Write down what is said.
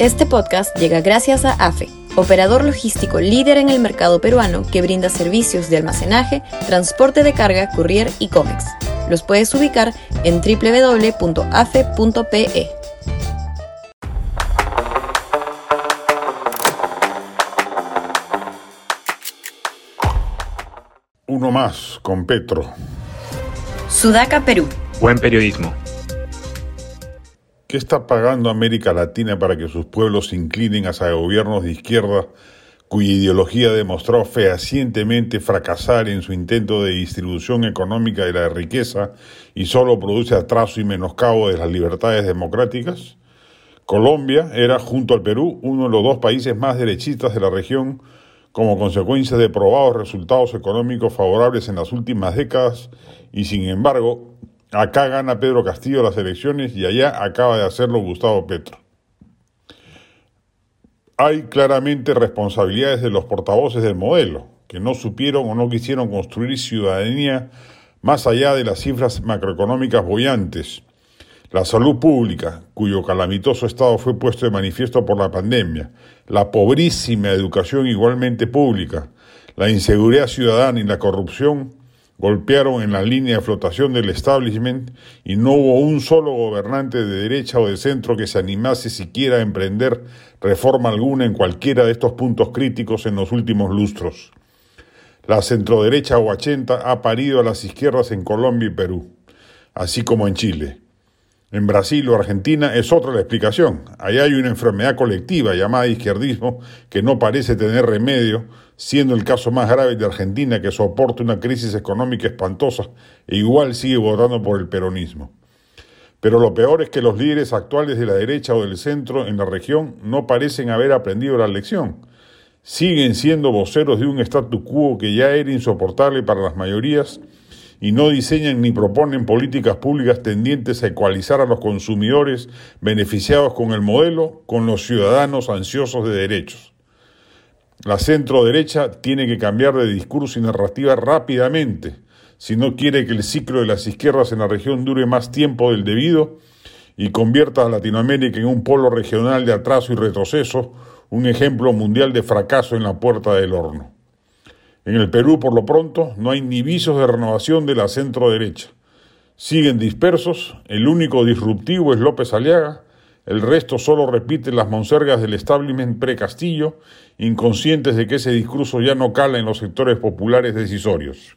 Este podcast llega gracias a AFE, operador logístico líder en el mercado peruano que brinda servicios de almacenaje, transporte de carga, courier y cómics. Los puedes ubicar en www.afe.pe. Uno más con Petro. Sudaca, Perú. Buen periodismo. ¿Qué está pagando América Latina para que sus pueblos se inclinen hacia gobiernos de izquierda cuya ideología demostró fehacientemente fracasar en su intento de distribución económica de la riqueza y solo produce atraso y menoscabo de las libertades democráticas? Colombia era, junto al Perú, uno de los dos países más derechistas de la región como consecuencia de probados resultados económicos favorables en las últimas décadas y, sin embargo, acá gana Pedro Castillo las elecciones y allá acaba de hacerlo Gustavo Petro. Hay claramente responsabilidades de los portavoces del modelo, que no supieron o no quisieron construir ciudadanía más allá de las cifras macroeconómicas bollantes la salud pública, cuyo calamitoso estado fue puesto de manifiesto por la pandemia, la pobrísima educación igualmente pública, la inseguridad ciudadana y la corrupción golpearon en la línea de flotación del establishment y no hubo un solo gobernante de derecha o de centro que se animase siquiera a emprender reforma alguna en cualquiera de estos puntos críticos en los últimos lustros. La centroderecha o ha parido a las izquierdas en Colombia y Perú, así como en Chile. En Brasil o Argentina es otra la explicación. Allá hay una enfermedad colectiva llamada izquierdismo que no parece tener remedio, siendo el caso más grave de Argentina que soporta una crisis económica espantosa e igual sigue votando por el peronismo. Pero lo peor es que los líderes actuales de la derecha o del centro en la región no parecen haber aprendido la lección. Siguen siendo voceros de un statu quo que ya era insoportable para las mayorías y no diseñan ni proponen políticas públicas tendientes a ecualizar a los consumidores beneficiados con el modelo con los ciudadanos ansiosos de derechos. La centro derecha tiene que cambiar de discurso y narrativa rápidamente si no quiere que el ciclo de las izquierdas en la región dure más tiempo del debido y convierta a Latinoamérica en un polo regional de atraso y retroceso, un ejemplo mundial de fracaso en la puerta del horno. En el Perú, por lo pronto, no hay ni visos de renovación de la centro derecha. Siguen dispersos, el único disruptivo es López Aliaga, el resto solo repite las monsergas del establishment pre-Castillo, inconscientes de que ese discurso ya no cala en los sectores populares decisorios.